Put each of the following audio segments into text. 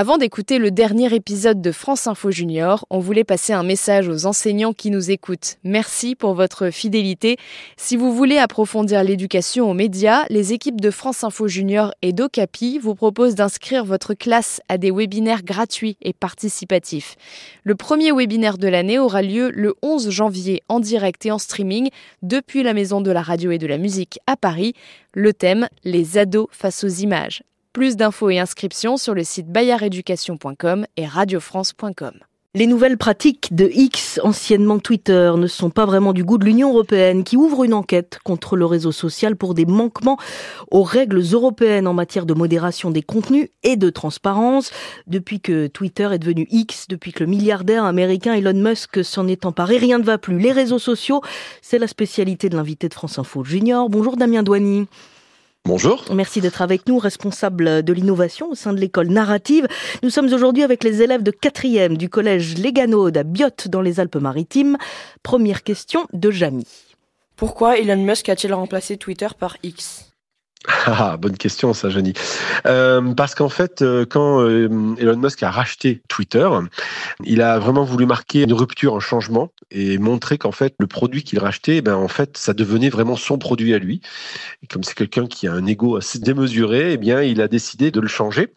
Avant d'écouter le dernier épisode de France Info Junior, on voulait passer un message aux enseignants qui nous écoutent. Merci pour votre fidélité. Si vous voulez approfondir l'éducation aux médias, les équipes de France Info Junior et d'Ocapi vous proposent d'inscrire votre classe à des webinaires gratuits et participatifs. Le premier webinaire de l'année aura lieu le 11 janvier en direct et en streaming depuis la Maison de la Radio et de la Musique à Paris. Le thème Les ados face aux images. Plus d'infos et inscriptions sur le site bayardeducation.com et radiofrance.com. Les nouvelles pratiques de X, anciennement Twitter, ne sont pas vraiment du goût de l'Union européenne, qui ouvre une enquête contre le réseau social pour des manquements aux règles européennes en matière de modération des contenus et de transparence. Depuis que Twitter est devenu X, depuis que le milliardaire américain Elon Musk s'en est emparé, rien ne va plus. Les réseaux sociaux, c'est la spécialité de l'invité de France Info Junior. Bonjour Damien Douany. Bonjour. Merci d'être avec nous, responsable de l'innovation au sein de l'école narrative. Nous sommes aujourd'hui avec les élèves de 4e du collège Léganaude à Biote dans les Alpes-Maritimes. Première question de Jamy. Pourquoi Elon Musk a-t-il remplacé Twitter par X? Ah, bonne question ça, Janie. Euh, parce qu'en fait, euh, quand euh, Elon Musk a racheté Twitter, il a vraiment voulu marquer une rupture, un changement, et montrer qu'en fait, le produit qu'il rachetait, eh ben en fait, ça devenait vraiment son produit à lui. Et comme c'est quelqu'un qui a un ego assez démesuré, eh bien, il a décidé de le changer.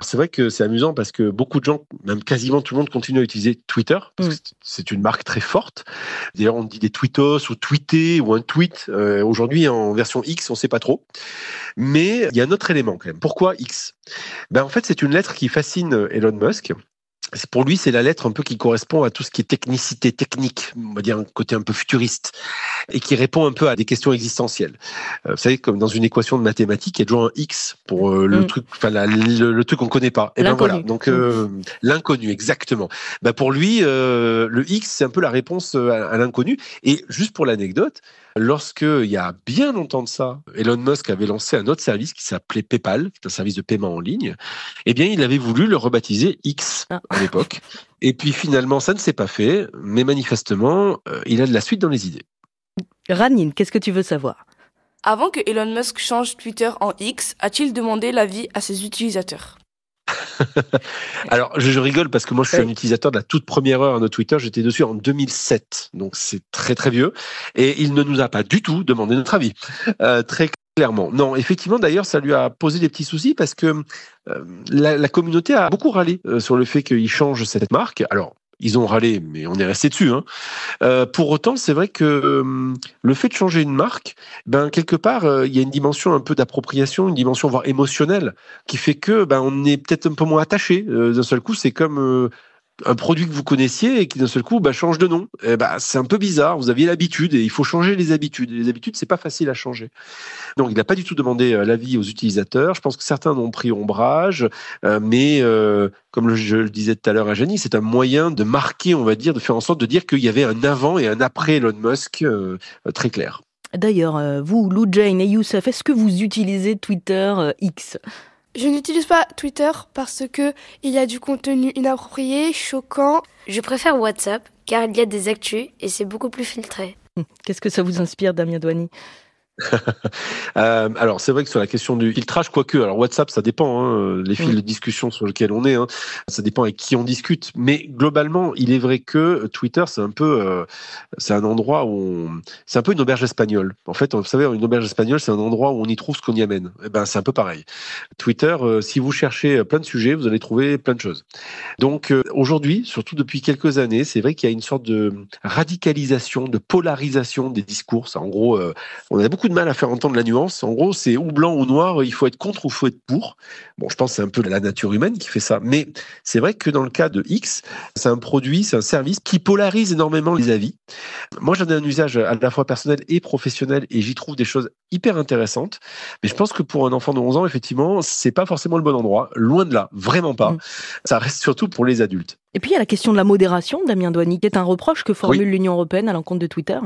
C'est vrai que c'est amusant parce que beaucoup de gens, même quasiment tout le monde, continue à utiliser Twitter. Parce que c'est une marque très forte. D'ailleurs, on dit des tweetos ou tweeter ou un tweet. Aujourd'hui, en version X, on sait pas trop. Mais il y a un autre élément quand même. Pourquoi X? Ben, En fait, c'est une lettre qui fascine Elon Musk. Pour lui, c'est la lettre un peu qui correspond à tout ce qui est technicité, technique, on va dire un côté un peu futuriste, et qui répond un peu à des questions existentielles. Euh, vous savez, comme dans une équation de mathématiques, il y a toujours un X pour euh, le mm. truc, enfin le, truc qu'on connaît pas. Et ben voilà, donc euh, mm. l'inconnu, exactement. Ben pour lui, le X, c'est un peu la réponse à l'inconnu. Et juste pour l'anecdote, Lorsque, il y a bien longtemps de ça, Elon Musk avait lancé un autre service qui s'appelait PayPal, qui est un service de paiement en ligne, eh bien, il avait voulu le rebaptiser X ah. à l'époque. Et puis finalement, ça ne s'est pas fait, mais manifestement, euh, il a de la suite dans les idées. Ranine, qu'est-ce que tu veux savoir? Avant que Elon Musk change Twitter en X, a-t-il demandé l'avis à ses utilisateurs? Alors, je, rigole parce que moi, je suis un utilisateur de la toute première heure de Twitter. J'étais dessus en 2007, donc c'est très très vieux. Et il ne nous a pas du tout demandé notre avis, euh, très clairement. Non, effectivement, d'ailleurs, ça lui a posé des petits soucis parce que euh, la, la, communauté a beaucoup râlé euh, sur le fait qu'il change cette marque. Alors, ils ont râlé, mais on est resté dessus. Hein. Euh, pour autant, c'est vrai que euh, le fait de changer une marque, ben quelque part, euh, il y a une dimension un peu d'appropriation, une dimension voire émotionnelle, qui fait que ben on est peut-être un peu moins attaché. D'un seul coup, c'est comme un produit que vous connaissiez et qui d'un seul coup bah, change de nom. Eh bah, c'est un peu bizarre. Vous aviez l'habitude et il faut changer les habitudes. Les habitudes, c'est pas facile à changer. Donc, il n'a pas du tout demandé euh, l'avis aux utilisateurs. Je pense que certains ont pris ombrage, euh, mais euh, comme je le disais tout à l'heure à Jenny, c'est un moyen de marquer, on va dire, de faire en sorte de dire qu'il y avait un avant et un après Elon Musk très clair. D'ailleurs, vous, Lou Jane et Youssef, est-ce que vous utilisez Twitter X? Je n'utilise pas Twitter parce que il y a du contenu inapproprié, choquant. Je préfère WhatsApp car il y a des actus et c'est beaucoup plus filtré. Qu'est-ce que ça vous inspire, Damien Douani? Euh, alors c'est vrai que sur la question du filtrage, quoique, alors WhatsApp ça dépend, hein, les fils de discussion sur lesquels on est, hein, ça dépend avec qui on discute. Mais globalement, il est vrai que Twitter c'est un peu, euh, c'est un endroit où c'est un peu une auberge espagnole. En fait, vous savez, une auberge espagnole c'est un endroit où on y trouve ce qu'on y amène. Et eh ben c'est un peu pareil. Twitter, euh, si vous cherchez plein de sujets, vous allez trouver plein de choses. Donc aujourd'hui, surtout depuis quelques années, c'est vrai qu'il y a une sorte de radicalisation, de polarisation des discours. En gros, on a beaucoup de mal à faire entendre la nuance. En gros, c'est ou blanc ou noir, il faut être contre ou il faut être pour. Bon, je pense que c'est un peu la nature humaine qui fait ça. Mais c'est vrai que dans le cas de X, c'est un produit, c'est un service qui polarise énormément les avis. Moi, j'en ai un usage à la fois personnel et professionnel et j'y trouve des choses hyper intéressantes. Mais je pense que pour un enfant de 11 ans, effectivement, c'est pas forcément le bon endroit. Loin de là, vraiment pas. Mm. Ça reste surtout pour les adultes. Et puis il y a la question de la modération, Damien Douani, qui est un reproche que formule l'Union européenne à l'encontre de Twitter.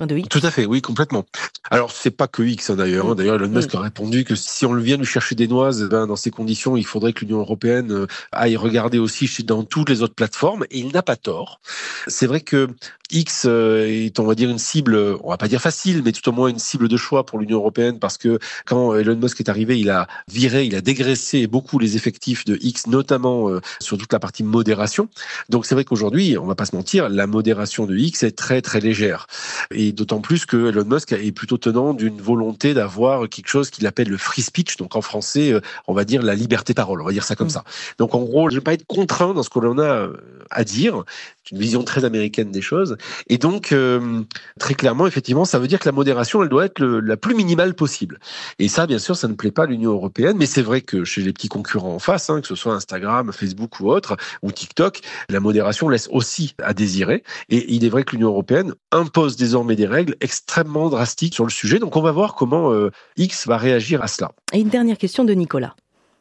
Hein. Tout à fait, oui, complètement. Alors, c'est pas que X, hein, d'ailleurs. Hein. D'ailleurs, Elon Musk a répondu que si on vient nous chercher des noises, ben, dans ces conditions, il faudrait que l'Union européenne euh, aille regarder aussi dans toutes les autres plateformes. Et il n'a pas tort. C'est vrai que X euh, est, on va dire, une cible, on va pas dire facile, mais tout au moins une cible de choix pour l'Union européenne parce que quand Elon Musk est arrivé, il a viré, il a dégraissé beaucoup les effectifs de X, notamment euh, sur toute la partie modération. Donc c'est vrai qu'aujourd'hui, on va pas se mentir, la modération de X est très très légère. Et d'autant plus que Elon Musk est plutôt tenant d'une volonté d'avoir quelque chose qu'il appelle le free speech, donc en français, euh, on va dire la liberté de parole, on va dire ça comme mm. ça. Donc en gros, je ne vais pas être contraint dans ce que l'on a à dire. C'est une vision très américaine des choses. Et donc, euh, très clairement, effectivement, ça veut dire que la modération, elle doit être la plus minimale possible. Et ça, bien sûr, ça ne plaît pas à l'Union européenne, mais c'est vrai que chez les petits concurrents en face, hein, que ce soit Instagram, Facebook ou autre, ou TikTok, la modération laisse aussi à désirer. Et il est vrai que l'Union européenne impose désormais des règles extrêmement drastiques sur le sujet. Donc, on va voir comment euh, X va réagir à cela. Et une dernière question de Nicolas.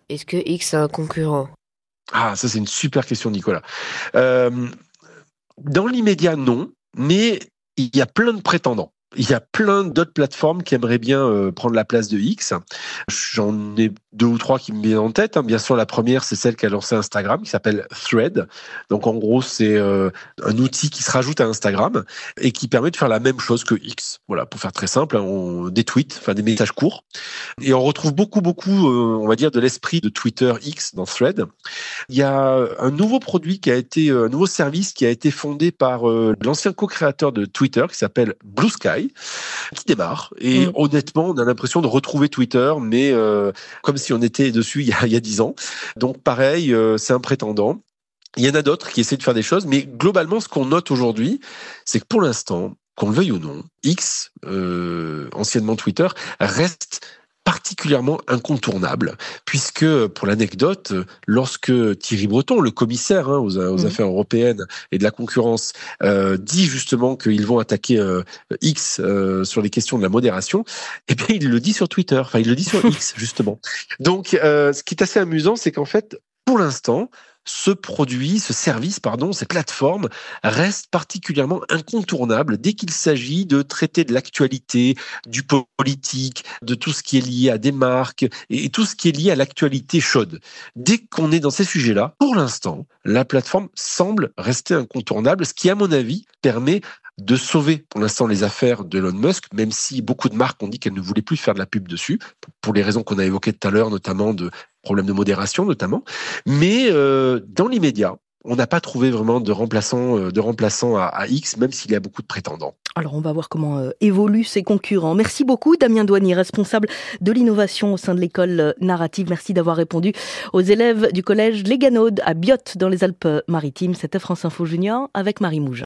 Est-ce que X a un concurrent? Ah, ça c'est une super question, Nicolas. Euh, dans l'immédiat, non, mais il y a plein de prétendants. Il y a plein d'autres plateformes qui aimeraient bien euh, prendre la place de X. J'en ai deux ou trois qui me viennent en tête. Hein. Bien sûr, la première, c'est celle qui a lancé Instagram, qui s'appelle Thread. Donc, en gros, c'est euh, un outil qui se rajoute à Instagram et qui permet de faire la même chose que X. Voilà, pour faire très simple, hein, on, des tweets, enfin des messages courts. Et on retrouve beaucoup, beaucoup, euh, on va dire, de l'esprit de Twitter X dans Thread. Il y a un nouveau produit qui a été, un nouveau service qui a été fondé par l'ancien co-créateur de Twitter, qui s'appelle Blue Sky qui démarre. Et mm. honnêtement, on a l'impression de retrouver Twitter, mais euh, comme si on était dessus il y a dix ans. Donc pareil, euh, c'est un prétendant. Il y en a d'autres qui essaient de faire des choses, mais globalement, ce qu'on note aujourd'hui, c'est que pour l'instant, qu'on le veuille ou non, X, euh, anciennement Twitter, reste particulièrement incontournable, puisque, pour l'anecdote, lorsque Thierry Breton, le commissaire hein, aux, aux mmh. affaires européennes et de la concurrence, euh, dit justement qu'ils vont attaquer euh, X euh, sur les questions de la modération, eh bien, il le dit sur Twitter, enfin, il le dit sur X, justement. Donc, ce qui est assez amusant, c'est qu'en fait, pour l'instant, ce produit, ce service, pardon, cette plateforme reste particulièrement incontournable dès qu'il s'agit de traiter de l'actualité, du politique, de tout ce qui est lié à des marques et tout ce qui est lié à l'actualité chaude. Dès qu'on est dans ces sujets-là, pour l'instant, la plateforme semble rester incontournable, ce qui, à mon avis, permet de sauver pour l'instant les affaires de Elon Musk, même si beaucoup de marques ont dit qu'elles ne voulaient plus faire de la pub dessus, pour les raisons qu'on a évoquées tout à l'heure, notamment de problèmes de modération notamment. Mais euh, dans l'immédiat, on n'a pas trouvé vraiment de remplaçant, euh, de remplaçant à, X, même s'il y a beaucoup de prétendants. Alors on va voir comment euh, évoluent ses concurrents. Merci beaucoup Damien Douanier, responsable de l'innovation au sein de l'école narrative. Merci d'avoir répondu aux élèves du collège Léganode à Biot dans les Alpes-Maritimes. C'était France Info Junior avec Marie Mougin.